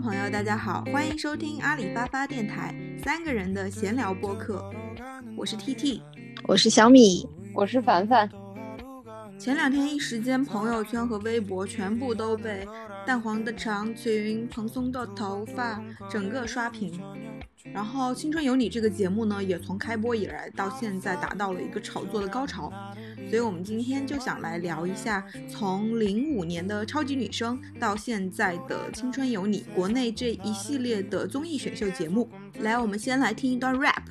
众朋友，大家好，欢迎收听阿里巴巴电台三个人的闲聊播客。我是 T T，我是小米，我是凡凡。前两天一时间，朋友圈和微博全部都被淡黄的长裙、蓬松的头发整个刷屏。然后《青春有你》这个节目呢，也从开播以来到现在达到了一个炒作的高潮。所以，我们今天就想来聊一下，从零五年的超级女声到现在的《青春有你》，国内这一系列的综艺选秀节目。来，我们先来听一段 rap。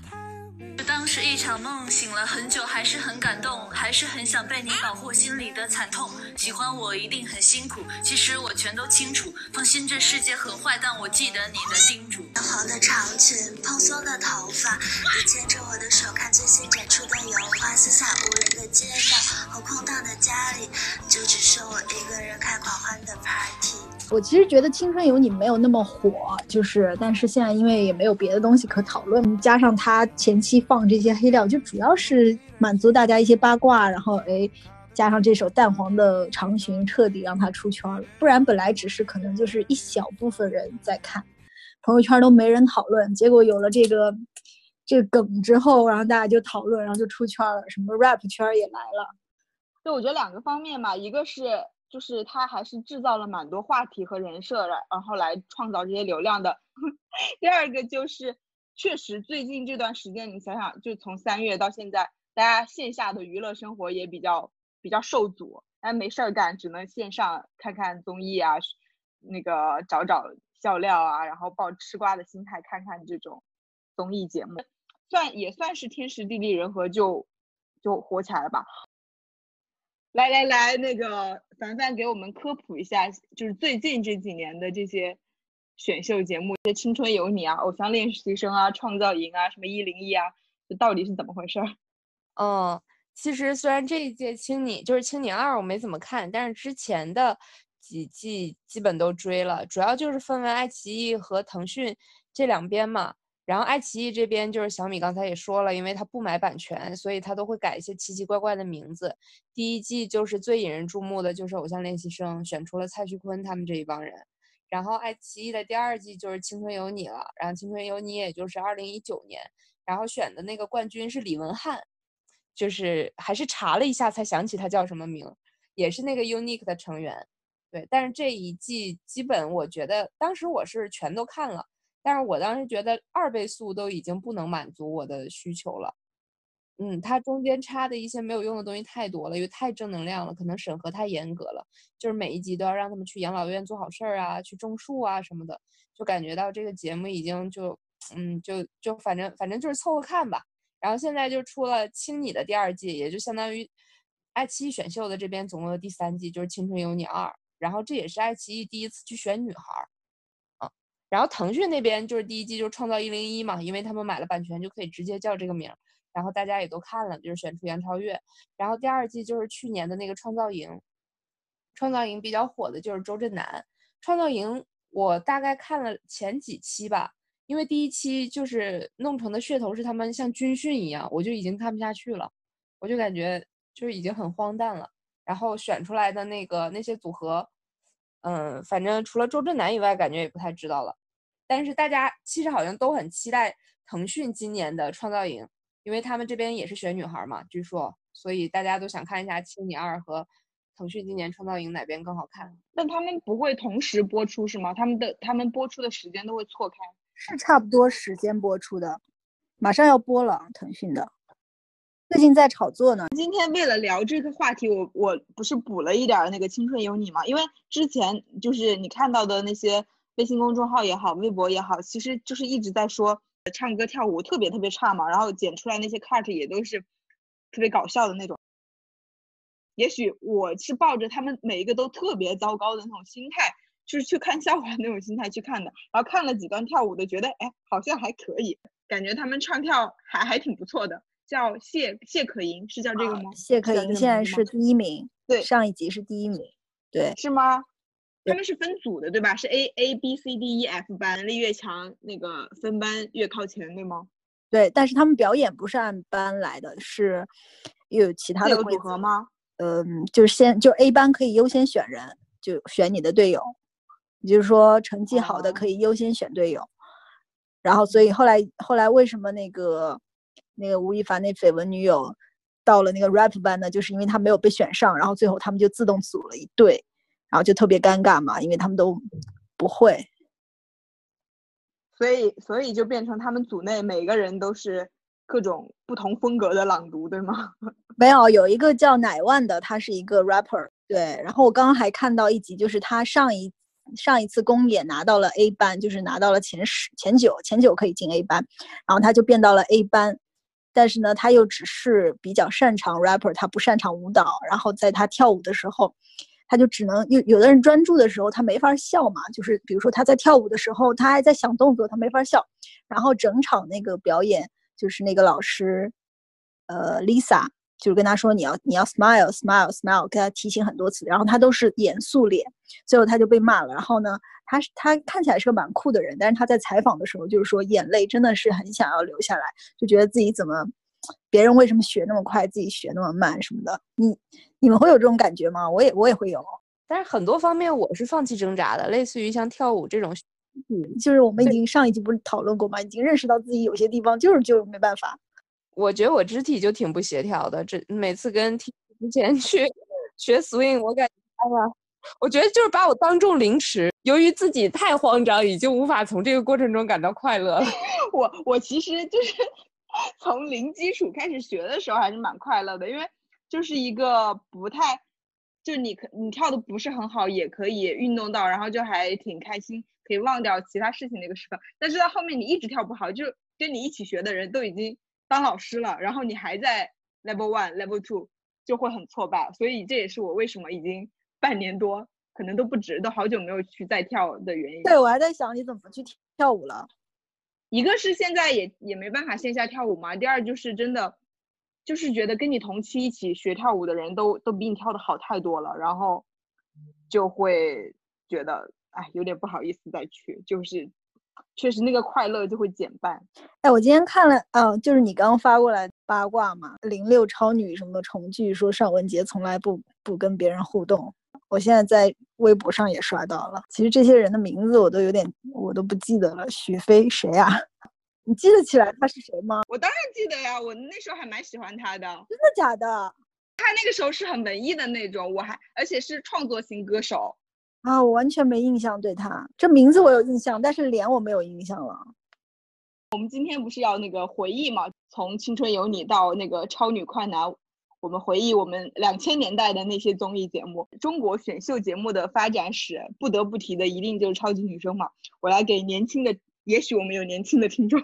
一场梦，醒了很久，还是很感动，还是很想被你保护心里的惨痛。喜欢我一定很辛苦，其实我全都清楚。放心，这世界很坏，但我记得你的叮嘱。淡黄的长裙，蓬松的头发，你牵着我的手，看最新展出的油画。四下无人的街道和空荡的家里，就只剩我一个人开狂欢的 party。我其实觉得《青春有你》没有那么火，就是，但是现在因为也没有别的东西可讨论，加上他前期放这些黑料，就主要是满足大家一些八卦，然后哎，加上这首淡黄的长裙，彻底让他出圈了。不然本来只是可能就是一小部分人在看，朋友圈都没人讨论，结果有了这个这个梗之后，然后大家就讨论，然后就出圈了，什么 rap 圈也来了。就我觉得两个方面嘛，一个是。就是他还是制造了蛮多话题和人设，然然后来创造这些流量的。第二个就是，确实最近这段时间，你想想，就从三月到现在，大家线下的娱乐生活也比较比较受阻，哎，没事儿干，只能线上看看综艺啊，那个找找笑料啊，然后抱吃瓜的心态看看这种综艺节目，算也算是天时地利人和，就就火起来了吧。来来来，那个凡凡给我们科普一下，就是最近这几年的这些选秀节目，这《青春有你》啊，《偶像练习生》啊，《创造营》啊，什么一零一啊，这到底是怎么回事？嗯，其实虽然这一届青你就是青你二我没怎么看，但是之前的几季基本都追了，主要就是分为爱奇艺和腾讯这两边嘛。然后爱奇艺这边就是小米刚才也说了，因为他不买版权，所以他都会改一些奇奇怪怪的名字。第一季就是最引人注目的就是《偶像练习生》，选出了蔡徐坤他们这一帮人。然后爱奇艺的第二季就是《青春有你》了，然后《青春有你》也就是二零一九年，然后选的那个冠军是李文翰，就是还是查了一下才想起他叫什么名，也是那个 Unique 的成员。对，但是这一季基本我觉得当时我是全都看了。但是我当时觉得二倍速都已经不能满足我的需求了，嗯，它中间插的一些没有用的东西太多了，因为太正能量了，可能审核太严格了，就是每一集都要让他们去养老院做好事儿啊，去种树啊什么的，就感觉到这个节目已经就，嗯，就就反正反正就是凑合看吧。然后现在就出了《青你》的第二季，也就相当于爱奇艺选秀的这边总共的第三季，就是《青春有你二》，然后这也是爱奇艺第一次去选女孩儿。然后腾讯那边就是第一季就是创造一零一嘛，因为他们买了版权就可以直接叫这个名，然后大家也都看了，就是选出杨超越。然后第二季就是去年的那个创造营，创造营比较火的就是周震南。创造营我大概看了前几期吧，因为第一期就是弄成的噱头是他们像军训一样，我就已经看不下去了，我就感觉就是已经很荒诞了。然后选出来的那个那些组合。嗯，反正除了周震南以外，感觉也不太知道了。但是大家其实好像都很期待腾讯今年的创造营，因为他们这边也是选女孩嘛，据说，所以大家都想看一下《青你二》和腾讯今年创造营哪边更好看。但他们不会同时播出是吗？他们的他们播出的时间都会错开？是差不多时间播出的，马上要播了，腾讯的。最近在炒作呢。今天为了聊这个话题，我我不是补了一点那个《青春有你》嘛？因为之前就是你看到的那些微信公众号也好，微博也好，其实就是一直在说唱歌跳舞特别特别差嘛，然后剪出来那些 cut 也都是特别搞笑的那种。也许我是抱着他们每一个都特别糟糕的那种心态，就是去看笑话那种心态去看的。然后看了几段跳舞的，觉得哎好像还可以，感觉他们唱跳还还挺不错的。叫谢谢可寅是叫这个吗？谢可寅现在是第一名，对，上一集是第一名，对，是吗？他们是分组的，对吧？是 A A B C D E F 班，能力越强，那个分班越靠前，对吗？对，但是他们表演不是按班来的，是有其他的组合吗？嗯，就是先就 A 班可以优先选人，就选你的队友。也就是说成绩好的可以优先选队友。然后，所以后来后来为什么那个那个吴亦凡那绯闻女友到了那个 rap 班呢？就是因为他没有被选上，然后最后他们就自动组了一队，然后就特别尴尬嘛，因为他们都不会。所以，所以就变成他们组内每个人都是各种不同风格的朗读，对吗？没有，有一个叫乃万的，他是一个 rapper，对。然后我刚刚还看到一集，就是他上一上一次公演拿到了 A 班，就是拿到了前十、前九，前九可以进 A 班，然后他就变到了 A 班，但是呢，他又只是比较擅长 rapper，他不擅长舞蹈。然后在他跳舞的时候。他就只能有有的人专注的时候，他没法笑嘛。就是比如说他在跳舞的时候，他还在想动作，他没法笑。然后整场那个表演，就是那个老师，呃，Lisa，就是跟他说你要你要 smile，smile，smile，跟他提醒很多次，然后他都是严肃脸，最后他就被骂了。然后呢，他是他看起来是个蛮酷的人，但是他在采访的时候就是说眼泪真的是很想要流下来，就觉得自己怎么。别人为什么学那么快，自己学那么慢什么的？你你们会有这种感觉吗？我也我也会有，但是很多方面我是放弃挣扎的，类似于像跳舞这种，嗯，就是我们已经上一集不是讨论过吗？已经认识到自己有些地方就是就没办法。我觉得我肢体就挺不协调的，这每次跟之前去 学 swing，我感觉哎呀，我觉得就是把我当众凌迟。由于自己太慌张，已经无法从这个过程中感到快乐了。我我其实就是。从零基础开始学的时候还是蛮快乐的，因为就是一个不太，就你可你跳的不是很好，也可以运动到，然后就还挺开心，可以忘掉其他事情的一个时刻。但是到后面你一直跳不好，就跟你一起学的人都已经当老师了，然后你还在 level one level two，就会很挫败。所以这也是我为什么已经半年多，可能都不止，都好久没有去再跳的原因。对，我还在想你怎么去跳舞了。一个是现在也也没办法线下跳舞嘛，第二就是真的，就是觉得跟你同期一起学跳舞的人都都比你跳的好太多了，然后就会觉得哎有点不好意思再去，就是确实那个快乐就会减半。哎，我今天看了，嗯，就是你刚刚发过来八卦嘛，零六超女什么重聚，说尚雯婕从来不不跟别人互动。我现在在微博上也刷到了，其实这些人的名字我都有点，我都不记得了。许飞谁啊？你记得起来他是谁吗？我当然记得呀，我那时候还蛮喜欢他的。真的假的？他那个时候是很文艺的那种，我还而且是创作型歌手啊，我完全没印象对他。这名字我有印象，但是脸我没有印象了。我们今天不是要那个回忆嘛？从青春有你到那个超女快男。我们回忆我们两千年代的那些综艺节目，中国选秀节目的发展史，不得不提的一定就是超级女声嘛。我来给年轻的，也许我们有年轻的听众，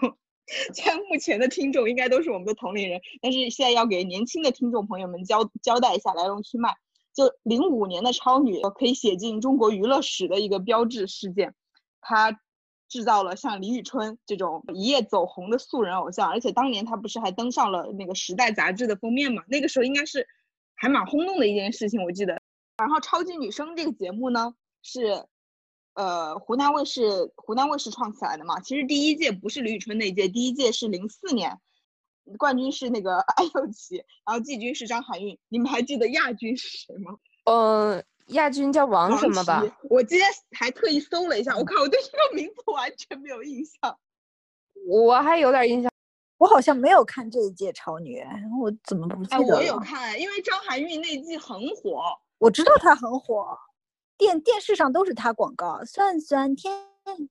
虽然目前的听众应该都是我们的同龄人，但是现在要给年轻的听众朋友们交交代一下来龙去脉。就零五年的超女，可以写进中国娱乐史的一个标志事件，它。制造了像李宇春这种一夜走红的素人偶像，而且当年他不是还登上了那个《时代》杂志的封面嘛？那个时候应该是还蛮轰动的一件事情，我记得。然后《超级女声》这个节目呢，是呃湖南卫视湖南卫视创起来的嘛？其实第一届不是李宇春那届，第一届是零四年，冠军是那个 安又琪，然后季军是张含韵。你们还记得亚军是谁吗？嗯。亚军叫王什么吧？我今天还特意搜了一下，我靠，我对这个名字完全没有印象。我还有点印象，我好像没有看这一届超女，我怎么不记得哎？我有看，因为张含韵那季很火。我知道她很火，电电视上都是他广告。酸酸甜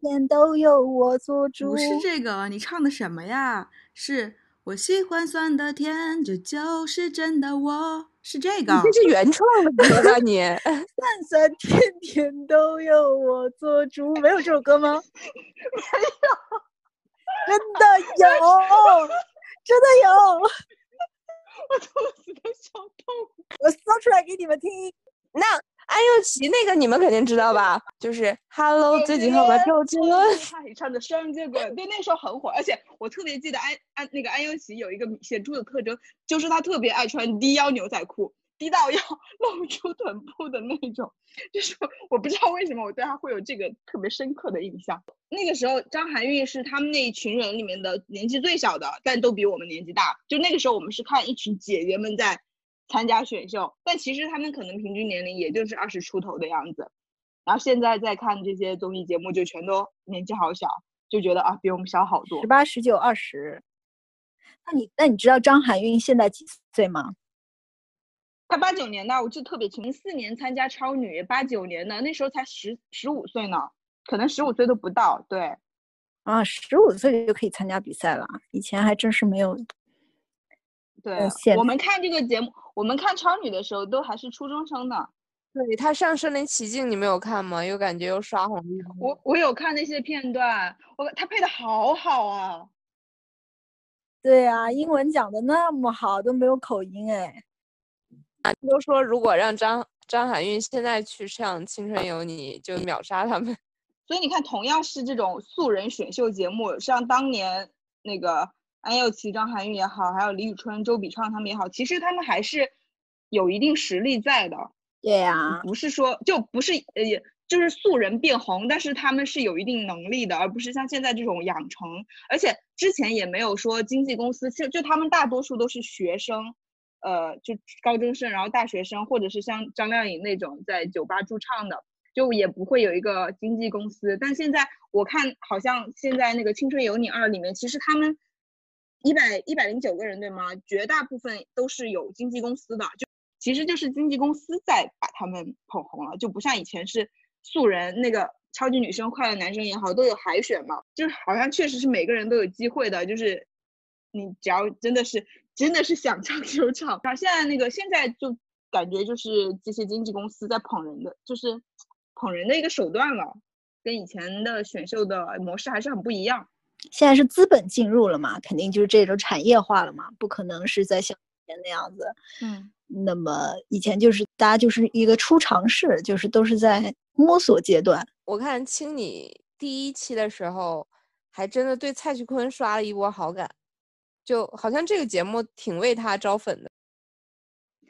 甜都有我做主。不是这个，你唱的什么呀？是。我喜欢酸的甜，这就是真的。我是这个，这是原创的歌吧？你酸酸甜甜都有我做主，没有这首歌吗？没有，真的有，真的有，我肚子都笑痛。我搜出来给你们听。那。安又琪那个你们肯定知道吧？就是 Hello 最近好吗？周杰伦，他唱的《双截棍》，对，那时候很火。而且我特别记得安安那个安又琪有一个显著的特征，就是她特别爱穿低腰牛仔裤，低到要 露出臀部的那种。就是我不知道为什么我对她会有这个特别深刻的印象。那个时候张含韵是他们那一群人里面的年纪最小的，但都比我们年纪大。就那个时候我们是看一群姐姐们在。参加选秀，但其实他们可能平均年龄也就是二十出头的样子。然后现在再看这些综艺节目，就全都年纪好小，就觉得啊比我们小好多十。八、十九、二十。那你那你知道张含韵现在几岁吗？她八九年的，我记得特别清，零四年参加超女，八九年的那时候才十十五岁呢，可能十五岁都不到。对，啊，十五岁就可以参加比赛了，以前还真是没有。对，我们看这个节目，我们看超女的时候都还是初中生呢。对他上《身临其境》，你没有看吗？又感觉又刷红了。我我有看那些片段，我他配的好好啊。对啊，英文讲的那么好，都没有口音哎。都说如果让张张含韵现在去上《青春有你》，就秒杀他们。所以你看，同样是这种素人选秀节目，像当年那个安又琪、张含韵也好，还有李宇春、周笔畅他们也好，其实他们还是有一定实力在的。对呀、不是说就不是呃，也就是素人变红，但是他们是有一定能力的，而不是像现在这种养成。而且之前也没有说经纪公司，其实就他们大多数都是学生，呃，就高中生，然后大学生，或者是像张靓颖那种在酒吧驻唱的，就也不会有一个经纪公司。但现在我看好像现在那个《青春有你二》里面，其实他们一百一百零九个人对吗？绝大部分都是有经纪公司的，就其实就是经纪公司在把他们捧红了，就不像以前是素人那个超级女生、快乐男生也好，都有海选嘛，就是好像确实是每个人都有机会的，就是你只要真的是真的是想唱就唱。然后现在那个现在就感觉就是这些经纪公司在捧人的，就是捧人的一个手段了，跟以前的选秀的模式还是很不一样。现在是资本进入了嘛，肯定就是这种产业化了嘛，不可能是在像以前那样子。嗯，那么以前就是大家就是一个初尝试，就是都是在摸索阶段。我看青你第一期的时候，还真的对蔡徐坤刷了一波好感，就好像这个节目挺为他招粉的。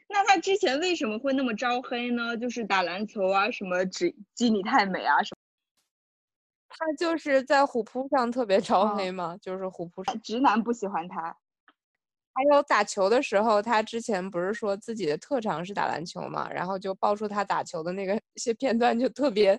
那他之前为什么会那么招黑呢？就是打篮球啊，什么只鸡你太美啊，什他就是在虎扑上特别招哦黑嘛，就是虎扑上。直男不喜欢他。还有打球的时候，他之前不是说自己的特长是打篮球嘛，然后就爆出他打球的那个 一些片段，就特别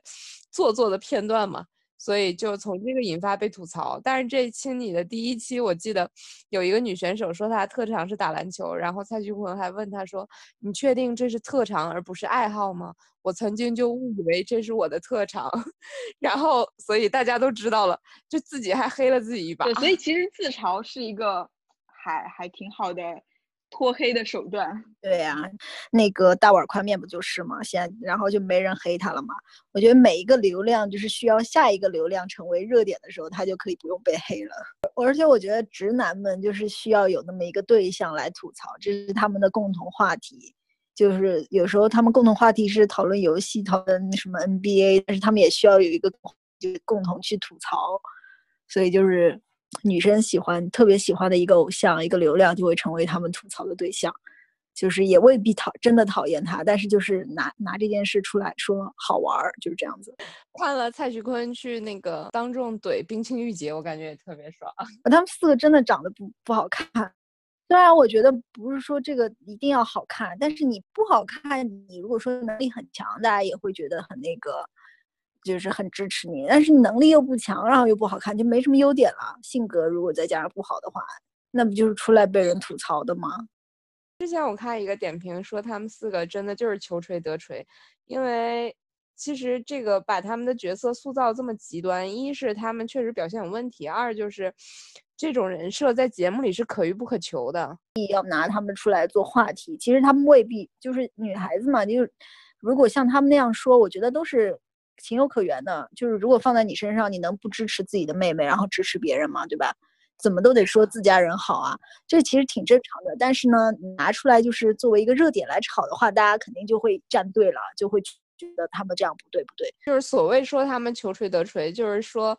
做作的片段嘛，所以就从这个引发被吐槽。但是这青你的第一期，我记得有一个女选手说她特长是打篮球，然后蔡徐坤还问她说：“你确定这是特长而不是爱好吗？”我曾经就误以为这是我的特长，然后所以大家都知道了，就自己还黑了自己一把。对，所以其实自嘲是一个还还挺好的脱黑的手段。对呀、那个大碗宽面不就是吗？现在然后就没人黑他了嘛。我觉得每一个流量就是需要下一个流量成为热点的时候，他就可以不用被黑了。而且我觉得直男们就是需要有那么一个对象来吐槽，这是他们的共同话题。就是有时候他们共同话题是讨论游戏、讨论什么 NBA，但是他们也需要有一个就是共同去吐槽。所以就是女生喜欢特别喜欢的一个偶像、一个流量，就会成为他们吐槽的对象。就是也未必讨真的讨厌他，但是就是拿拿这件事出来说好玩儿，就是这样子。看了蔡徐坤去那个当众怼冰清玉洁，我感觉也特别爽。他们四个真的长得不不好看，虽然我觉得不是说这个一定要好看，但是你不好看，你如果说能力很强，大家也会觉得很那个，就是很支持你。但是你能力又不强，然后又不好看，就没什么优点了。性格如果再加上不好的话，那不就是出来被人吐槽的吗？之前我看一个点评说，他们四个真的就是求锤得锤，因为其实这个把他们的角色塑造这么极端，一是他们确实表现有问题，二就是这种人设在节目里是可遇不可求的。要拿他们出来做话题，其实他们未必就是女孩子嘛，就是如果像他们那样说，我觉得都是情有可原的。就是如果放在你身上，你能不支持自己的妹妹，然后支持别人吗？对吧？怎么都得说自家人好啊，这其实挺正常的。但是呢，你拿出来就是作为一个热点来炒的话，大家肯定就会站队了，就会觉得他们这样不对不对。就是所谓说他们求锤得锤，就是说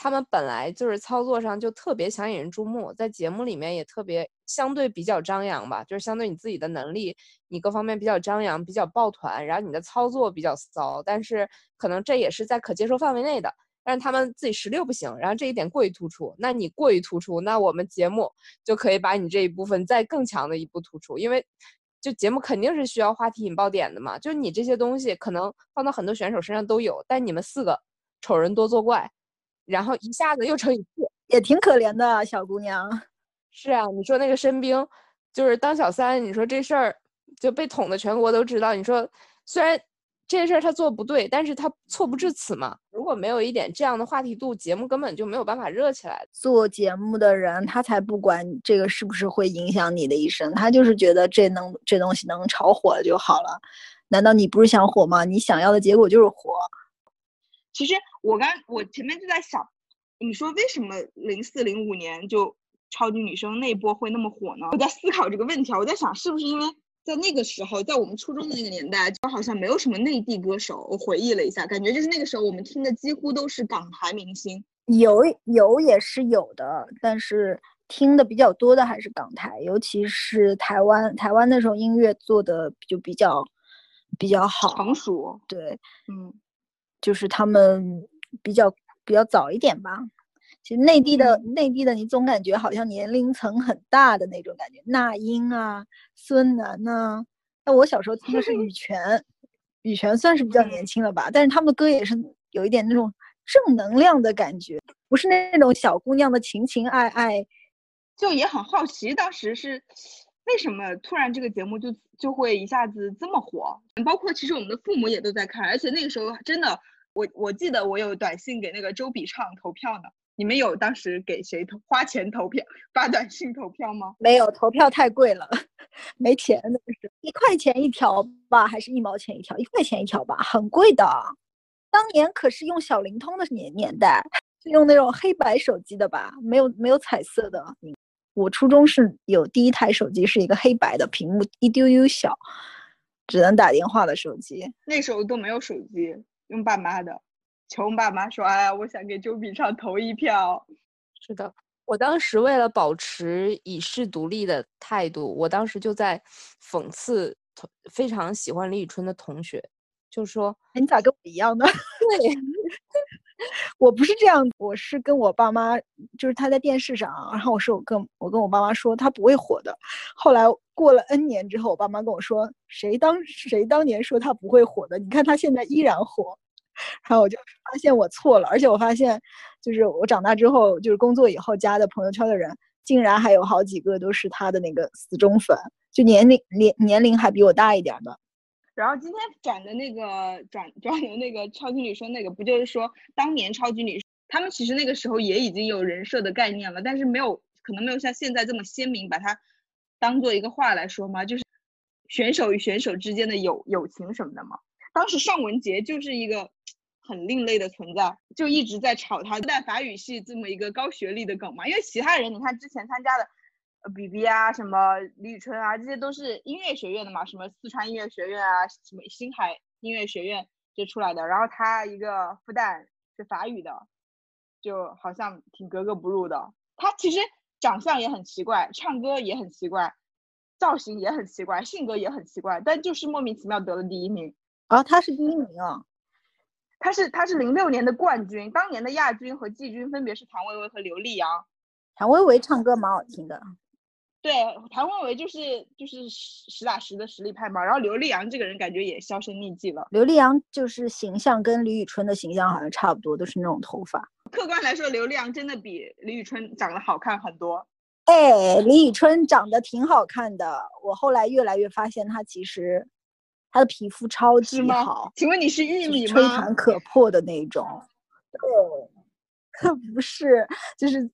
他们本来就是操作上就特别想引人注目，在节目里面也特别相对比较张扬吧，就是相对你自己的能力，你各方面比较张扬，比较抱团，然后你的操作比较骚，但是可能这也是在可接受范围内的。但是他们自己实力不行，然后这一点过于突出，那你过于突出，那我们节目就可以把你这一部分再更强的一步突出，因为就节目肯定是需要话题引爆点的嘛。就你这些东西可能放到很多选手身上都有，但你们四个丑人多作怪，然后一下子又乘以四，也挺可怜的小姑娘。是啊，你说那个申冰就是当小三，你说这事儿就被捅的全国都知道。你说虽然。这事儿他做不对，但是他错不至此嘛。如果没有一点这样的话题度，节目根本就没有办法热起来。做节目的人，他才不管这个是不是会影响你的一生，他就是觉得这能这东西能炒火就好了。难道你不是想火吗？你想要的结果就是火。其实我刚我前面就在想，你说为什么零四零五年就超级女声那波会那么火呢？我在思考这个问题啊，我在想是不是因为。在那个时候，在我们初中的那个年代，就好像没有什么内地歌手。我回忆了一下，感觉就是那个时候我们听的几乎都是港台明星。有有也是有的，但是听的比较多的还是港台，尤其是台湾。台湾那时候音乐做的就比较比较好，成熟。对，嗯，就是他们比较比较早一点吧。其实内地的内地的，你总感觉好像年龄层很大的那种感觉。那英啊，孙楠呐，那我小时候听的是羽泉，羽泉算是比较年轻了吧，但是他们的歌也是有一点那种正能量的感觉，不是那种小姑娘的情情爱爱。就也很好奇，当时是为什么突然这个节目就就会一下子这么火？包括其实我们的父母也都在看，而且那个时候真的，我我记得我有短信给那个周笔畅投票呢。你们有当时给谁投花钱投票发短信投票吗？没有，投票太贵了，没钱那个是一块钱一条吧，还是一毛钱一条？一块钱一条吧，很贵的。当年可是用小灵通的年年代，是用那种黑白手机的吧？没有没有彩色的。我初中是有第一台手机，是一个黑白的屏幕，一丢丢小，只能打电话的手机。那时候都没有手机，用爸妈的。求爸妈说：“哎呀，我想给周笔畅投一票。”是的，我当时为了保持以示独立的态度，我当时就在讽刺非常喜欢李宇春的同学，就说：“你咋跟我一样呢？” 对，我不是这样，我是跟我爸妈，就是他在电视上，然后我说我跟我跟我爸妈说他不会火的。后来过了 N 年之后，我爸妈跟我说：“谁当谁当年说他不会火的？你看他现在依然火。”然后我就发现我错了，而且我发现，就是我长大之后，就是工作以后加的朋友圈的人，竟然还有好几个都是他的那个死忠粉，就年龄年年龄还比我大一点的。然后今天转的那个转转的那个超级女生那个，不就是说当年超级女他们其实那个时候也已经有人设的概念了，但是没有可能没有像现在这么鲜明，把它当做一个话来说嘛，就是选手与选手之间的友友情什么的嘛。当时尚雯婕就是一个。很另类的存在，就一直在炒他带法语系这么一个高学历的梗嘛。因为其他人，你看之前参加的，呃，B B 啊，什么李宇春啊，这些都是音乐学院的嘛，什么四川音乐学院啊，什么星海音乐学院就出来的。然后他一个复旦是法语的，就好像挺格格不入的。他其实长相也很奇怪，唱歌也很奇怪，造型也很奇怪，性格也很奇怪，但就是莫名其妙得了第一名。啊，他是第一名啊。他是他是零六年的冠军，当年的亚军和季军分别是谭维维和刘力扬。谭维维唱歌蛮好听的，对，谭维维就是就是实实打实的实力派嘛。然后刘力扬这个人感觉也销声匿迹了。刘力扬就是形象跟李宇春的形象好像差不多，都是那种头发。客观来说，刘力扬真的比李宇春长得好看很多。哎，李宇春长得挺好看的，我后来越来越发现她其实。她的皮肤超级好，请问你是玉米吗？吹弹可破的那种。对，不是，就是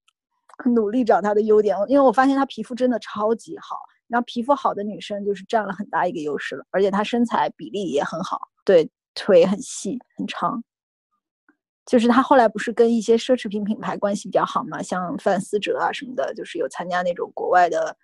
努力找她的优点。因为我发现她皮肤真的超级好，然后皮肤好的女生就是占了很大一个优势了。而且她身材比例也很好，对，腿很细很长。就是她后来不是跟一些奢侈品品牌关系比较好嘛，像范思哲啊什么的，就是有参加那种国外的。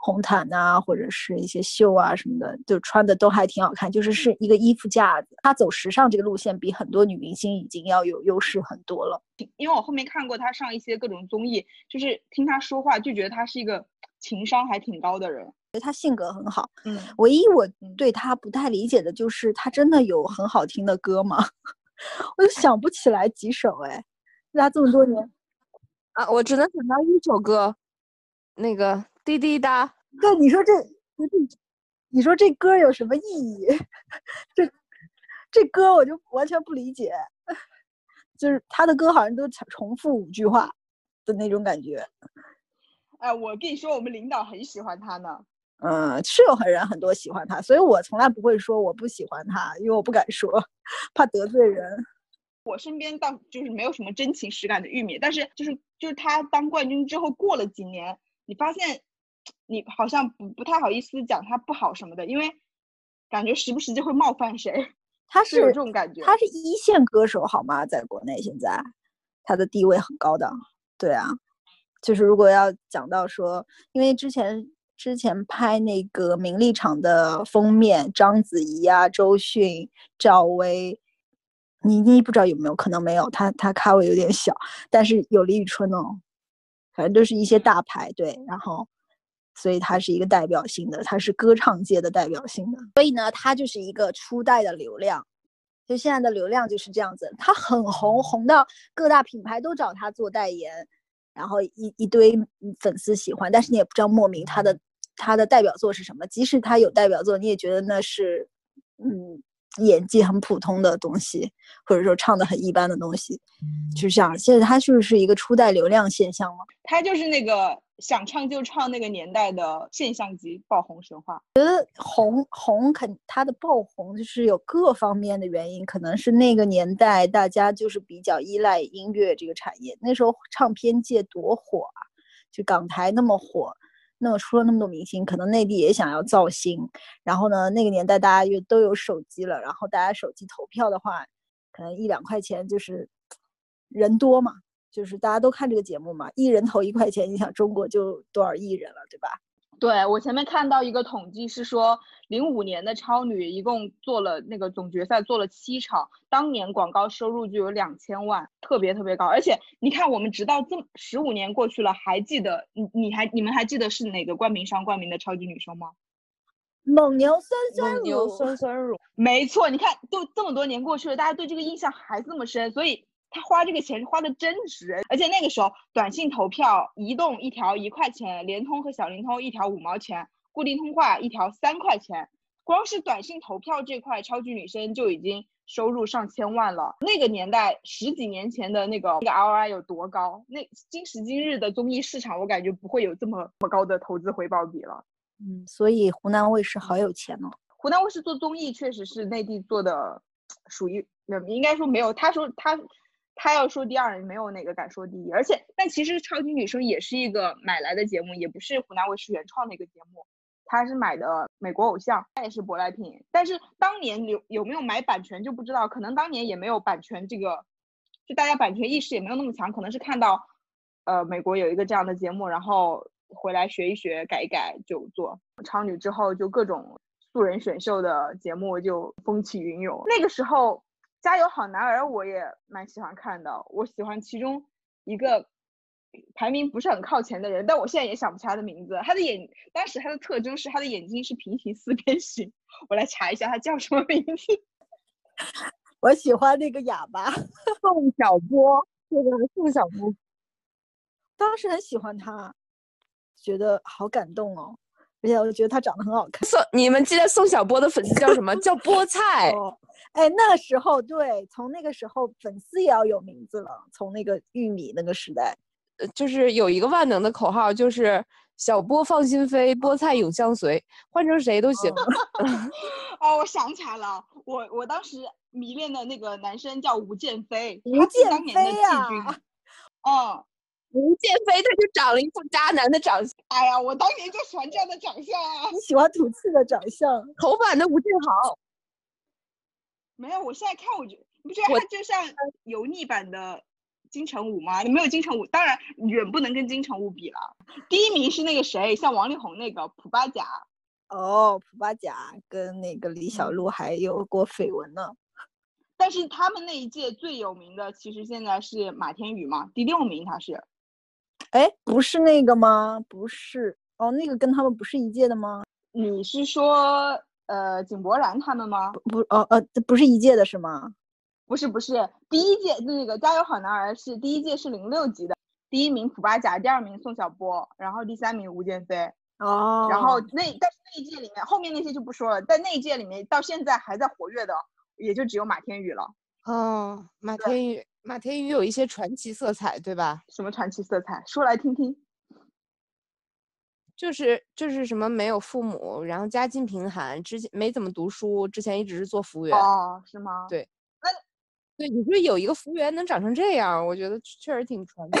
红毯呐，或者是一些秀啊什么的，就穿的都还挺好看，就是是一个衣服架子。她走时尚这个路线，比很多女明星已经要有优势很多了。因为我后面看过她上一些各种综艺，就是听她说话，就觉得她是一个情商还挺高的人。她性格很好，嗯，唯一我对她不太理解的就是她真的有很好听的歌吗？我就想不起来几首哎，她这么多年 啊，我只能想到一首歌，那个。滴滴答，对你说这你说这歌有什么意义？这这歌我就完全不理解，就是他的歌好像都重复五句话的那种感觉。哎，我跟你说，我们领导很喜欢他呢。嗯，是有很人很多喜欢他，所以我从来不会说我不喜欢他，因为我不敢说，怕得罪人。我身边倒就是没有什么真情实感的玉米，但是就是就是他当冠军之后过了几年，你发现你好像不不太好意思讲他不好什么的，因为感觉时不时就会冒犯谁。他是有这种感觉，他是一线歌手好吗？在国内现在他的地位很高的。对啊，就是如果要讲到说，因为之前。之前拍那个名利场的封面，章子怡啊、周迅、赵薇，倪妮不知道有没有可能没有，她她咖位有点小，但是有李宇春哦，反正都是一些大牌对，然后所以他是一个代表性的，他是歌唱界的代表性的，所以呢，他就是一个初代的流量，就现在的流量就是这样子，他很红，红到各大品牌都找他做代言，然后一一堆粉丝喜欢，但是你也不知道莫名他的。他的代表作是什么？即使他有代表作，你也觉得那是，嗯，演技很普通的东西，或者说唱的很一般的东西，就是这样。现在他是不是一个初代流量现象吗？他就是那个想唱就唱那个年代的现象级爆红神话。觉得红红肯他的爆红就是有各方面的原因，可能是那个年代大家就是比较依赖音乐这个产业，那时候唱片界多火啊，就港台那么火。那么出了那么多明星，可能内地也想要造星。然后呢，那个年代大家又都有手机了，然后大家手机投票的话，可能一两块钱就是人多嘛，就是大家都看这个节目嘛，一人投一块钱，你想中国就多少亿人了，对吧？对我前面看到一个统计是说，零五年的超女一共做了那个总决赛做了七场，当年广告收入就有两千万，特别特别高。而且你看，我们直到这十五年过去了，还记得你你还你们还记得是哪个冠名商冠名的超级女生吗？蒙牛酸酸乳。蒙牛酸酸乳。没错，你看都这么多年过去了，大家对这个印象还这么深，所以。他花这个钱花的真值，而且那个时候短信投票，移动一条一块钱，联通和小灵通一条五毛钱，固定通话一条三块钱，光是短信投票这块，超级女声就已经收入上千万了。那个年代十几年前的那个那个 ROI 有多高？那今时今日的综艺市场，我感觉不会有这么这么高的投资回报比了。嗯，所以湖南卫视好有钱哦。湖南卫视做综艺确实是内地做的，属于应该说没有。他说他。他要说第二，没有哪个敢说第一。而且，但其实超级女声也是一个买来的节目，也不是湖南卫视原创的一个节目，他是买的美国偶像，他也是舶来品。但是当年有有没有买版权就不知道，可能当年也没有版权这个，就大家版权意识也没有那么强，可能是看到，呃，美国有一个这样的节目，然后回来学一学，改一改就做超女之后，就各种素人选秀的节目就风起云涌。那个时候。加油好男儿，我也蛮喜欢看的。我喜欢其中一个排名不是很靠前的人，但我现在也想不起他的名字。他的眼，当时他的特征是他的眼睛是平行四边形。我来查一下他叫什么名字。我喜欢那个哑巴 宋小波，那个宋小波，当时很喜欢他，觉得好感动哦。而且我觉得他长得很好看。宋，你们记得宋小波的粉丝叫什么？叫菠菜。哎，那个时候对，从那个时候粉丝也要有名字了。从那个玉米那个时代，呃，就是有一个万能的口号，就是小波放心飞，菠菜永相随，换成谁都行。哦，我想起来了，我我当时迷恋的那个男生叫吴建飞，吴建飞呀。嗯。吴建飞，他就长了一副渣男的长相。哎呀，我当年就喜欢这样的长相啊！你喜欢土气的长相，头版的吴建豪。没有，我现在看，我觉你不觉得他就像油腻版的金城武吗？你没有金城武，当然远不能跟金城武比了。第一名是那个谁，像王力宏那个普巴甲。哦，普巴甲跟那个李小璐还有过绯闻呢。但是他们那一届最有名的，其实现在是马天宇嘛，第六名他是。哎，不是那个吗？不是哦，那个跟他们不是一届的吗？你是说呃井柏然他们吗？不哦呃，不是一届的是吗？不是不是，第一届那个加油好男儿是第一届是零六级的，第一名普巴甲，第二名宋晓波，然后第三名吴建飞。哦，然后那但是那一届里面后面那些就不说了，在那一届里面到现在还在活跃的，也就只有马天宇了。哦，马天宇，马天宇有一些传奇色彩，对吧？什么传奇色彩？说来听听。就是就是什么没有父母，然后家境贫寒，之前没怎么读书，之前一直是做服务员。哦，是吗？对，那对你说有一个服务员能长成这样，我觉得确实挺传奇。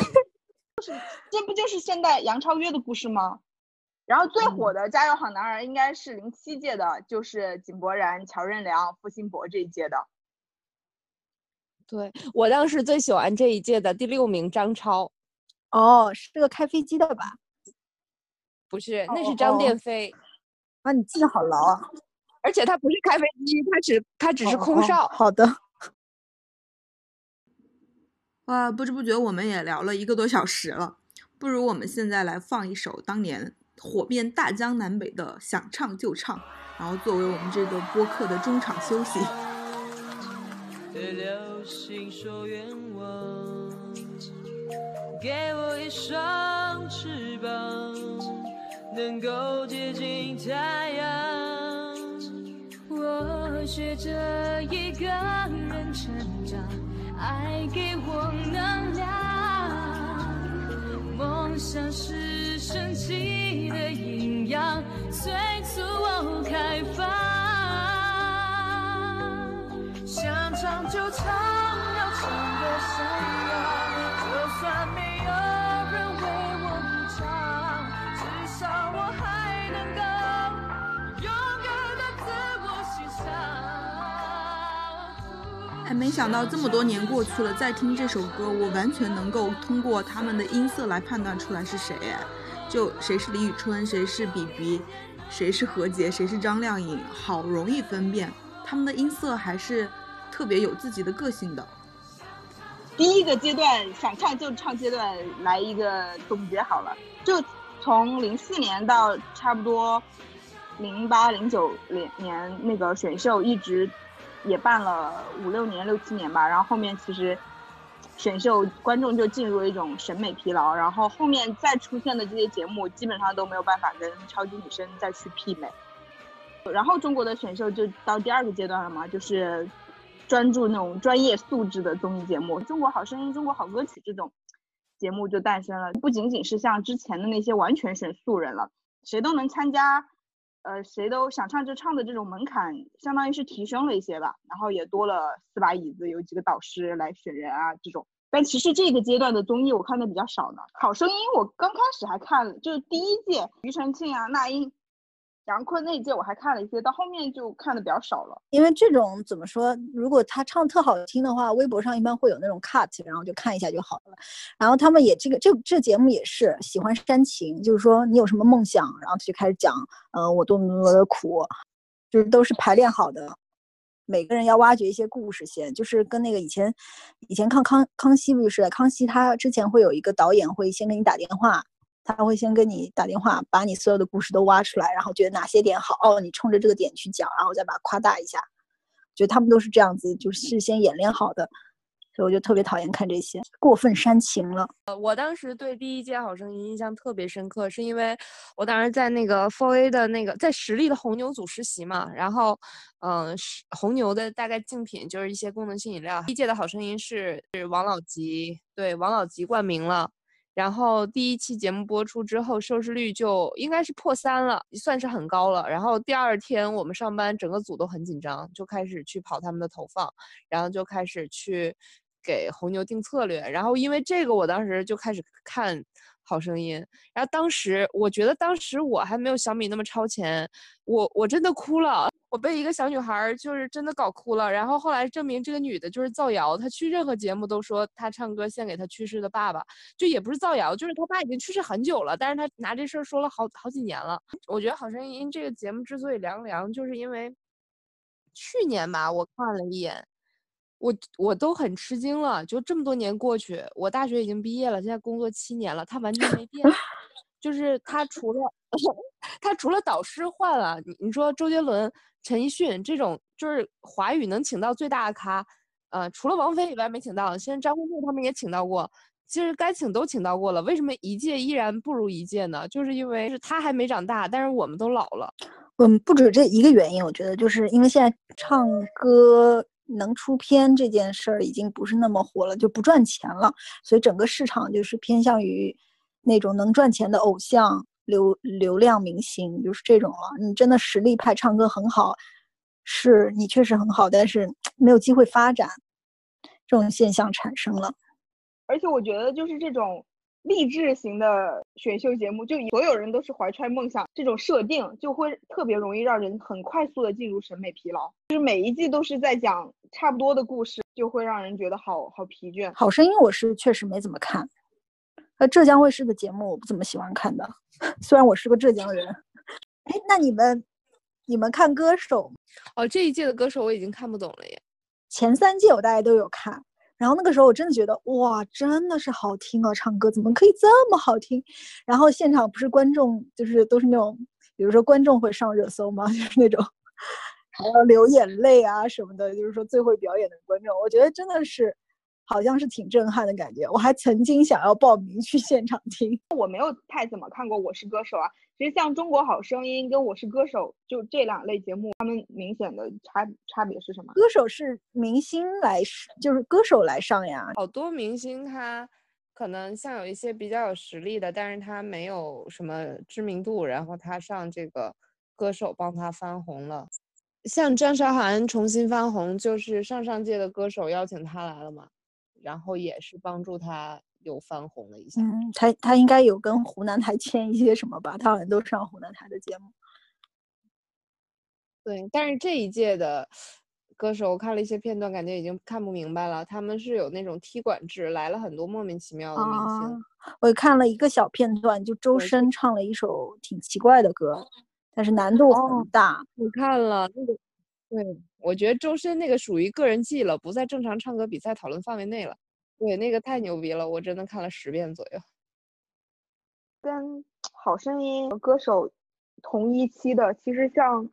这不就是现代杨超越的故事吗？然后最火的《加油好男儿》应该是零七届的，就是井柏然、乔任梁、付辛博这一届的。对我当时最喜欢这一届的第六名张超。哦，是个开飞机的吧？不是，那是张殿飞。啊，你记得好牢啊！而且他不是开飞机，他只他只是空少。好的。哇，不知不觉我们也聊了一个多小时了，不如我们现在来放一首当年火遍大江南北的《想唱就唱》，然后作为我们这个播客的中场休息。对流星说愿望给我一双翅膀。能够接近太阳，我学着一个人成长，爱给我能量，梦想是神奇的营养，催促我开放。还能够勇敢的自我欣赏。还没想到这么多年过去了，再听这首歌，我完全能够通过他们的音色来判断出来是谁。就谁是李宇春，谁是比比，谁是何洁，谁是张靓颖，好容易分辨。他们的音色还是特别有自己的个性的。第一个阶段想唱就唱阶段来一个总结好了，就。从零四年到差不多零八零九年年那个选秀一直也办了五六年六七年吧，然后后面其实选秀观众就进入了一种审美疲劳，然后后面再出现的这些节目基本上都没有办法跟超级女声再去媲美。然后中国的选秀就到第二个阶段了嘛，就是专注那种专业素质的综艺节目，《中国好声音》《中国好歌曲》这种。节目就诞生了，不仅仅是像之前的那些完全选素人了，谁都能参加，呃，谁都想唱就唱的这种门槛，相当于是提升了一些吧。然后也多了四把椅子，有几个导师来选人啊这种。但其实这个阶段的综艺我看的比较少呢。好声音我刚开始还看了，就是第一届庾澄庆啊、那英。杨坤那一届我还看了一些，到后面就看的比较少了。因为这种怎么说，如果他唱特好听的话，微博上一般会有那种 cut，然后就看一下就好了。然后他们也这个这这节目也是喜欢煽情，就是说你有什么梦想，然后他就开始讲，嗯，我多么多么的苦，就是都是排练好的。每个人要挖掘一些故事先，就是跟那个以前以前看康康熙不就是康熙他之前会有一个导演会先给你打电话。他会先跟你打电话，把你所有的故事都挖出来，然后觉得哪些点好，哦，你冲着这个点去讲，然后再把它夸大一下。就他们都是这样子，就是事先演练好的，所以我就特别讨厌看这些过分煽情了。呃，我当时对第一届好声音印象特别深刻，是因为我当时在那个 Four A 的那个在实力的红牛组实习嘛，然后，嗯，红牛的大概竞品就是一些功能性饮料。第一届的好声音是是王老吉，对，王老吉冠名了。然后第一期节目播出之后，收视率就应该是破三了，算是很高了。然后第二天我们上班，整个组都很紧张，就开始去跑他们的投放，然后就开始去给红牛定策略。然后因为这个，我当时就开始看好声音。然后当时我觉得，当时我还没有小米那么超前，我我真的哭了。我被一个小女孩就是真的搞哭了，然后后来证明这个女的就是造谣，她去任何节目都说她唱歌献给她去世的爸爸，就也不是造谣，就是她爸已经去世很久了，但是她拿这事儿说了好好几年了。我觉得《好声音》这个节目之所以凉凉，就是因为去年吧，我看了一眼，我我都很吃惊了，就这么多年过去，我大学已经毕业了，现在工作七年了，他完全没变。就是他除了 他除了导师换了，你你说周杰伦、陈奕迅这种就是华语能请到最大的咖，呃，除了王菲以外没请到，现在张惠妹他们也请到过，其实该请都请到过了，为什么一届依然不如一届呢？就是因为是他还没长大，但是我们都老了。嗯，不止这一个原因，我觉得就是因为现在唱歌能出片这件事儿已经不是那么火了，就不赚钱了，所以整个市场就是偏向于那种能赚钱的偶像流流量明星，就是这种了。你真的实力派唱歌很好，是你确实很好，但是 没有机会发展，这种现象产生了。而且我觉得就是这种励志型的选秀节目，就所有人都是怀揣梦想，这种设定就会特别容易让人很快速的进入审美疲劳。就是每一季都是在讲差不多的故事，就会让人觉得好好疲倦。好声音我是确实没怎么看，呃，浙江卫视的节目我不怎么喜欢看的，虽然我是个浙江人。哎，那你们你们看歌手哦，这一届的歌手我已经看不懂了耶。前三届我大概都有看，然后那个时候我真的觉得哇，真的是好听啊，唱歌怎么可以这么好听？然后现场不是观众就是都是那种，比如说观众会上热搜吗？就是那种还要流眼泪啊什么的，就是说最会表演的观众，我觉得真的是好像是挺震撼的感觉。我还曾经想要报名去现场听。我没有太怎么看过《我是歌手》啊，其实像《中国好声音》跟《我是歌手》就这两类节目，他们明显的差差别是什么？歌手是明星来，就是歌手来上呀。好多明星他可能像有一些比较有实力的，但是他没有什么知名度，然后他上这个歌手帮他翻红了。像张韶涵重新翻红，就是上上届的歌手邀请他来了嘛，然后也是帮助他有翻红了一下。嗯，他他应该有跟湖南台签一些什么吧？他好像都上湖南台的节目。对，但是这一届的歌手，我看了一些片段，感觉已经看不明白了。他们是有那种踢馆制，来了很多莫名其妙的明星。啊我看了一个小片段，就周深唱了一首挺奇怪的歌，但是难度哦很大。我看了那个，对，我觉得周深那个属于个人技了，不在正常唱歌比赛讨论范围内了。对，那个太牛逼了，我真的看了十遍左右。跟《好声音》歌手同一期的，其实像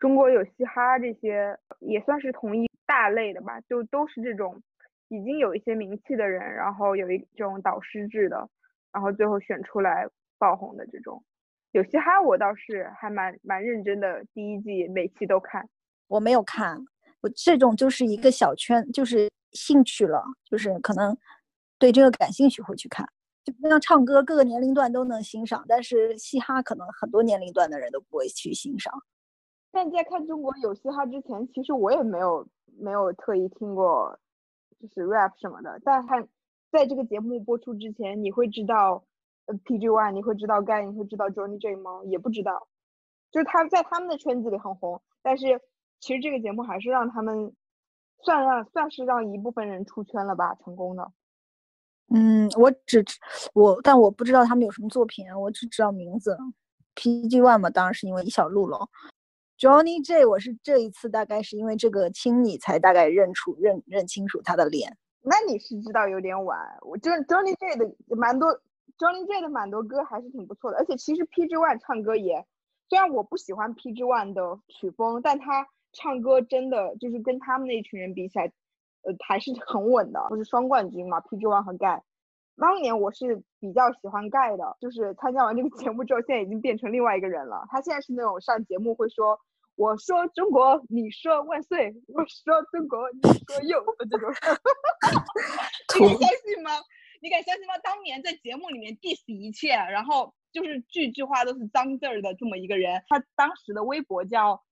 中国有嘻哈这些，也算是同一大类的吧，就都是这种已经有一些名气的人，然后有一种导师制的，然后最后选出来爆红的这种。有嘻哈我倒是还蛮蛮认真的，第一季每期都看。我没有看，我这种就是一个小圈，就是兴趣了，就是可能对这个感兴趣会去看。就像唱歌，各个年龄段都能欣赏，但是嘻哈可能很多年龄段的人都不会去欣赏。但在看中国有嘻哈之前，其实我也没有没有特意听过，就是 rap 什么的。但看在这个节目播出之前，你会知道呃 PG One，你会知道 Guy，你会知道 Johnny J 吗？也不知道，就是他在他们的圈子里很红，但是其实这个节目还是让他们算让算是让一部分人出圈了吧，成功的。嗯，我只知我，但我不知道他们有什么作品啊，我只知道名字。PG One 嘛，当然是因为李小璐喽。Johnny J，我是这一次大概是因为这个亲你才大概认出认认清楚他的脸。那你是知道有点晚，我就 Johnny J 的蛮多，Johnny J 的蛮多歌还是挺不错的，而且其实 PG One 唱歌也，虽然我不喜欢 PG One 的曲风，但他唱歌真的就是跟他们那群人比起来，呃还是很稳的，不是双冠军嘛，PG One 和 Guy。当年我是比较喜欢盖的，就是参加完这个节目之后，现在已经变成另外一个人了。他现在是那种上节目会说“我说中国，你说万岁”，我说中国，你说又的这种。你敢相信吗？你敢相信吗？当年在节目里面 diss 一切，然后就是句句话都是脏字儿的这么一个人，他当时的微博叫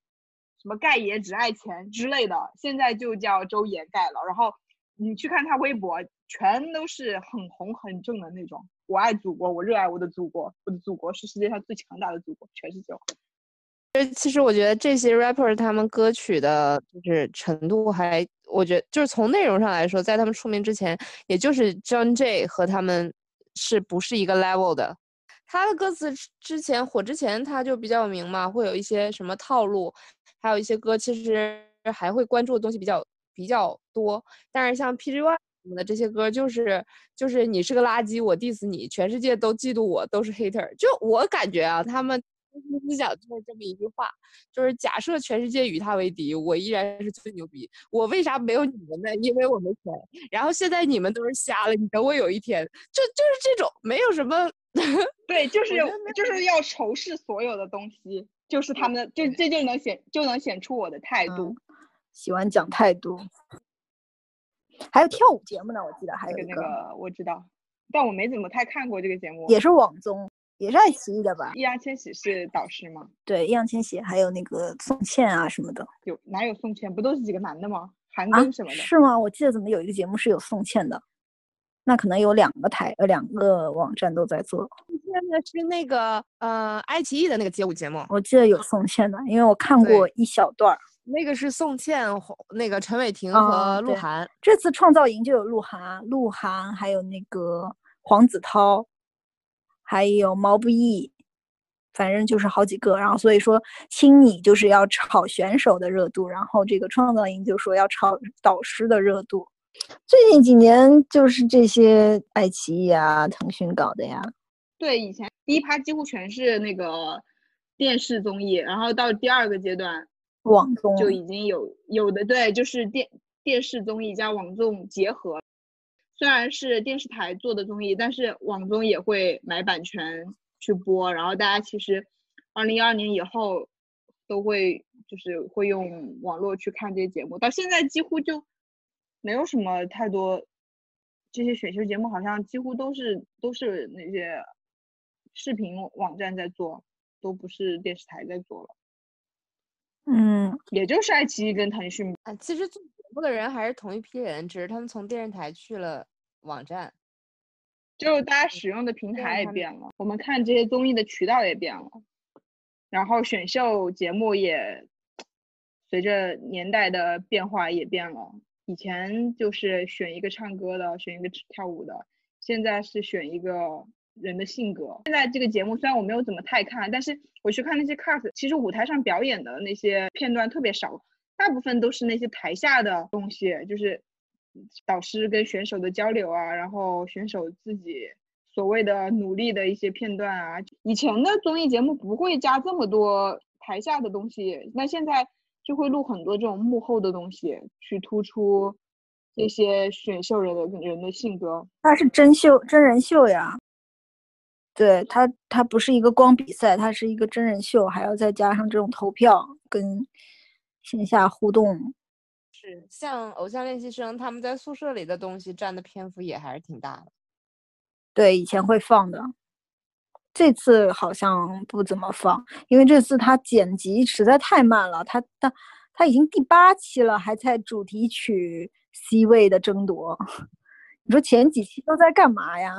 什么“盖爷只爱钱”之类的，现在就叫周岩盖了。然后你去看他微博，全都是很红很正的那种。我爱祖国，我热爱我的祖国，我的祖国是世界上最强大的祖国，全是这种。呃，其实我觉得这些 rapper 他们歌曲的就是程度还，我觉得就是从内容上来说，在他们出名之前，也就是 John J 和他们是不是一个 level 的。他的歌词之前火之前他就比较有名嘛，会有一些什么套路，还有一些歌其实还会关注的东西比较比较多。但是像 PG One 什么的这些歌，就是就是你是个垃圾，我 diss 你，全世界都嫉妒我，都是 hater。就我感觉啊，他们思想就是这么一句话，就是假设全世界与他为敌，我依然是最牛逼。我为啥没有你们呢？因为我没钱。然后现在你们都是瞎了，你等我有一天，就就是这种没有什么。对，就是就是要仇视所有的东西，就是他们的，这这就能显就能显出我的态度。喜欢讲态度。还有跳舞节目呢，我记得还有一个那个我知道，但我没怎么太看过这个节目。也是网综，也是爱奇艺的吧？易烊千玺是导师吗？对，易烊千玺还有那个宋茜啊什么的有哪有宋茜？不都是几个男的吗？韩啊庚什么的。是吗？我记得怎么有一个节目是有宋茜的，那可能有两个台呃两个网站都在做。现在是那个呃爱奇艺的那个街舞节目，我记得有宋茜的，因为我看过一小段儿。那个是宋茜、黄那个陈伟霆哦和鹿对晗。这次创造营就有鹿晗、鹿晗，还有那个黄子韬，还有毛不易，反正就是好几个。然后所以说，青你就是要炒选手的热度，然后这个创造营就说要炒导师的热度。最近几年就是这些爱奇艺啊、腾讯搞的呀。对，以前第一趴几乎全是那个电视综艺，然后到第二个阶段网综就已经有有的对，就是电电视综艺加网综结合。虽然是电视台做的综艺，但是网综也会买版权去播，然后大家其实二零一二年以后都会就是会用网络去看这些节目，到现在几乎就没有什么太多这些选秀节目，好像几乎都是都是那些视频网站在做，都不是电视台在做了，嗯，也就是爱奇艺跟腾讯啊，其实目的人还是同一批人，只是他们从电视台去了网站。就是大家使用的平台也变了，我们看这些综艺的渠道也变了，然后选秀节目也随着年代的变化也变了。以前就是选一个唱歌的，选一个跳舞的，现在是选一个人的性格。现在这个节目虽然我没有怎么太看，但是我去看那些 cast，其实舞台上表演的那些片段特别少，大部分都是那些台下的东西，就是导师跟选手的交流啊，然后选手自己所谓的努力的一些片段啊。以前的综艺节目不会加这么多台下的东西，那现在就会录很多这种幕后的东西，去突出这些选秀人的人的性格。它是真秀真人秀呀。对它，它不是一个光比赛，它是一个真人秀，还要再加上这种投票跟线下互动。是像偶像练习生他们在宿舍里的东西占的篇幅也还是挺大的。对，以前会放的，这次好像不怎么放，因为这次他剪辑实在太慢了。他他他已经第八期了，还在主题曲 C 位的争夺。你说前几期都在干嘛呀？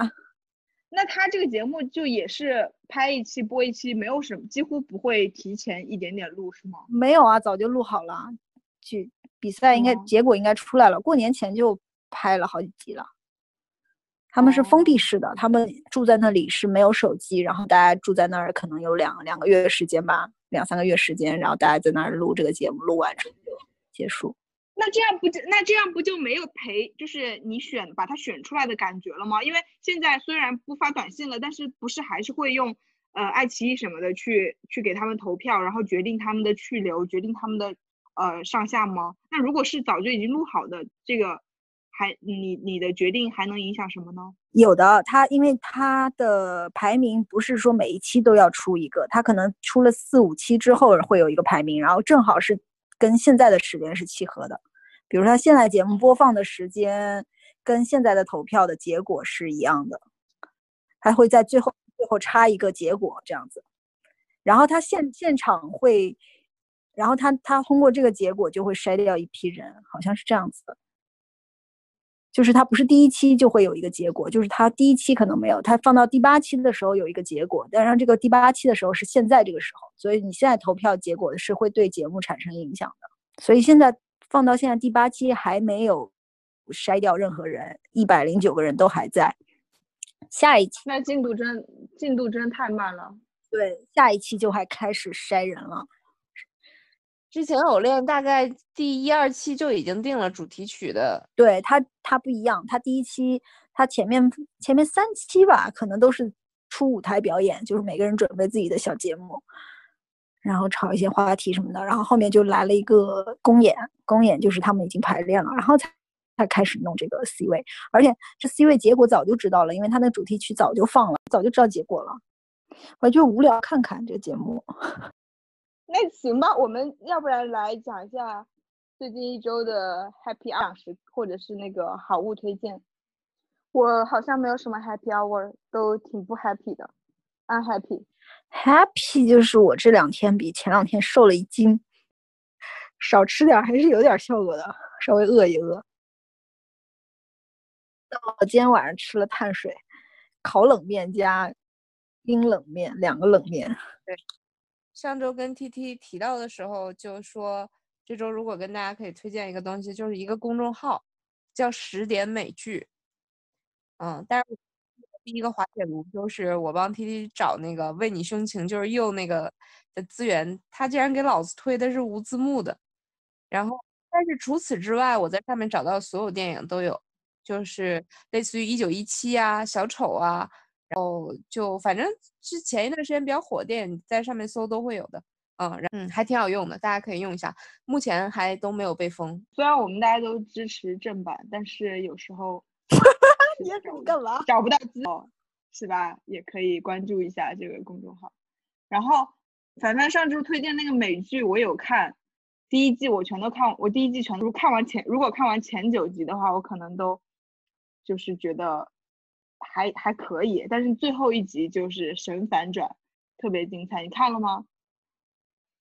那他这个节目就也是拍一期播一期，没有什么，几乎不会提前一点点录，是吗？没有啊，早就录好了。去比赛应该哦结果应该出来了，过年前就拍了好几集了。他们是封闭哦式的，他们住在那里是没有手机，然后大家住在那儿可能有两两个月时间吧，两三个月时间，然后大家在那儿录这个节目，录完之后就结束。那这样不就那这样不就没有陪，就是你选把它选出来的感觉了吗？因为现在虽然不发短信了，但是不是还是会用呃爱奇艺什么的去去给他们投票，然后决定他们的去留，决定他们的呃上下吗？那如果是早就已经录好的这个，还你你的决定还能影响什么呢？有的，它因为它的排名不是说每一期都要出一个，它可能出了四五期之后会有一个排名，然后正好是跟现在的时间是契合的。比如说，现在节目播放的时间跟现在的投票的结果是一样的，还会在最后最后插一个结果这样子。然后他现现场会，然后他他通过这个结果就会筛掉一批人，好像是这样子的。就是他不是第一期就会有一个结果，就是他第一期可能没有，他放到第八期的时候有一个结果，但是这个第八期的时候是现在这个时候，所以你现在投票结果是会对节目产生影响的。所以现在放到现在第八期还没有筛掉任何人，一百零九个人都还在。下一期那进度真进度真太慢了。对，下一期就还开始筛人了。之前偶练大概第一二期就已经定了主题曲的，对它它不一样，它第一期它前面前面三期吧，可能都是出舞台表演，就是每个人准备自己的小节目，然后炒一些话题什么的，然后后面就来了一个公演，公演就是他们已经排练了，然后才才开始弄这个 C 位，而且这 C 位结果早就知道了，因为他那主题曲早就放了，早就知道结果了，我就无聊看看这个节目。那行吧，我们要不然来讲一下最近一周的 Happy Hour 时，或者是那个好物推荐。我好像没有什么 Happy Hour，都挺不 happy 的，unhappy。Happy 就是我这两天比前两天瘦了一斤，少吃点还是有点效果的，稍微饿一饿。我今天晚上吃了碳水，烤冷面加冰冷面，两个冷面。对上周跟 T T 提到的时候，就说这周如果跟大家可以推荐一个东西，就是一个公众号，叫十点美剧。嗯，但是第一个滑铁卢就是我帮 T T 找那个为你胸情，就是又那个的资源，他竟然给老子推的是无字幕的。然后，但是除此之外，我在上面找到所有电影都有，就是类似于一九一七啊、小丑啊，然后就反正是前一段时间比较火的电影，在上面搜都会有的。嗯，然嗯，还挺好用的，大家可以用一下。目前还都没有被封。虽然我们大家都支持正版，但是有时候你要这么干嘛？找不到资料，是吧？也可以关注一下这个公众号。然后，凡凡上周推荐那个美剧，我有看，第一季我全都看，我第一季全都看完前，如果看完前九集的话，我可能都就是觉得还还可以，但是最后一集就是神反转，特别精彩。你看了吗？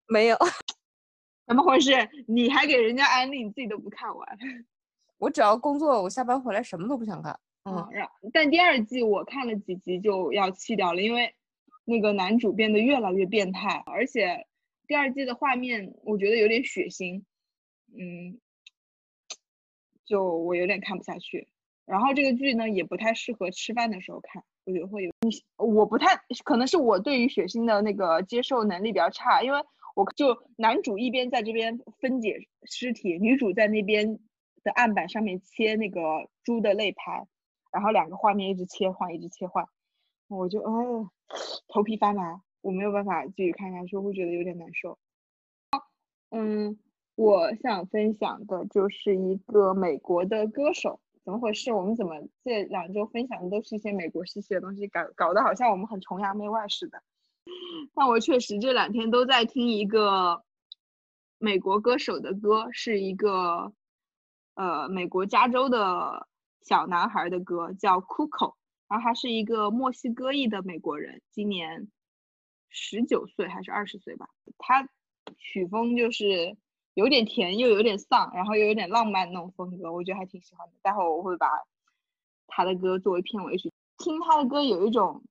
没有，怎么回事？你还给人家安利，你自己都不看完。我只要工作，我下班回来什么都不想干。嗯，然但第二季我看了几集就要弃掉了，因为那个男主变得越来越变态，而且第二季的画面我觉得有点血腥，嗯，就我有点看不下去。然后这个剧呢也不太适合吃饭的时候看，我觉得会有你我不太可能是我对于血腥的那个接受能力比较差，因为我就男主一边在这边分解尸体，女主在那边的案板上面切那个猪的肋排，然后两个画面一直切换，一直切换，我就哦头皮发麻，我没有办法继续看下去，会觉得有点难受。嗯，我想分享的就是一个美国的歌手，怎么回事？我们怎么这两周分享的都是一些美国兮兮的东西，搞搞得好像我们很崇洋媚外似的。但我确实这两天都在听一个美国歌手的歌，是一个呃美国加州的小男孩的歌，叫 Cuco，然后他是一个墨西哥裔的美国人，今年十九岁还是二十岁吧。他曲风就是有点甜又有点丧，然后又有点浪漫那种风格，我觉得还挺喜欢的。待会我会把他的歌作为片尾曲，听他的歌有一种。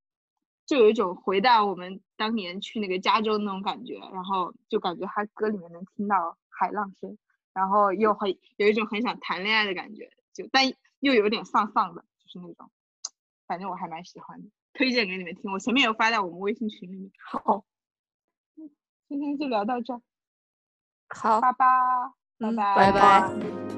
就有一种回到我们当年去那个加州那种感觉，然后就感觉他歌里面能听到海浪声，然后又很有一种很想谈恋爱的感觉，就但又有点丧丧的，就是那种，反正我还蛮喜欢的，推荐给你们听。我前面有发在我们微信群里面。好，今天就聊到这儿，好，拜拜，拜嗯拜，拜拜。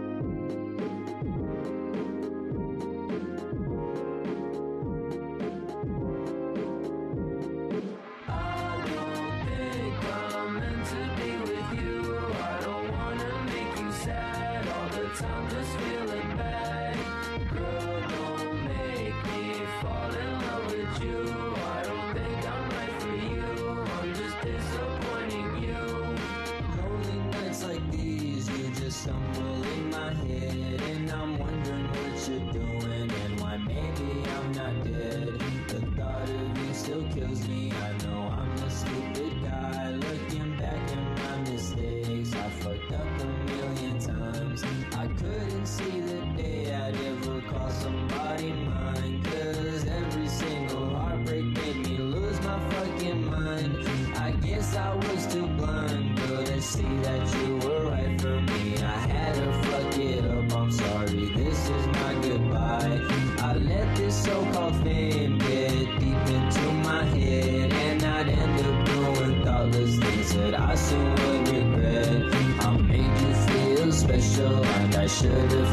to the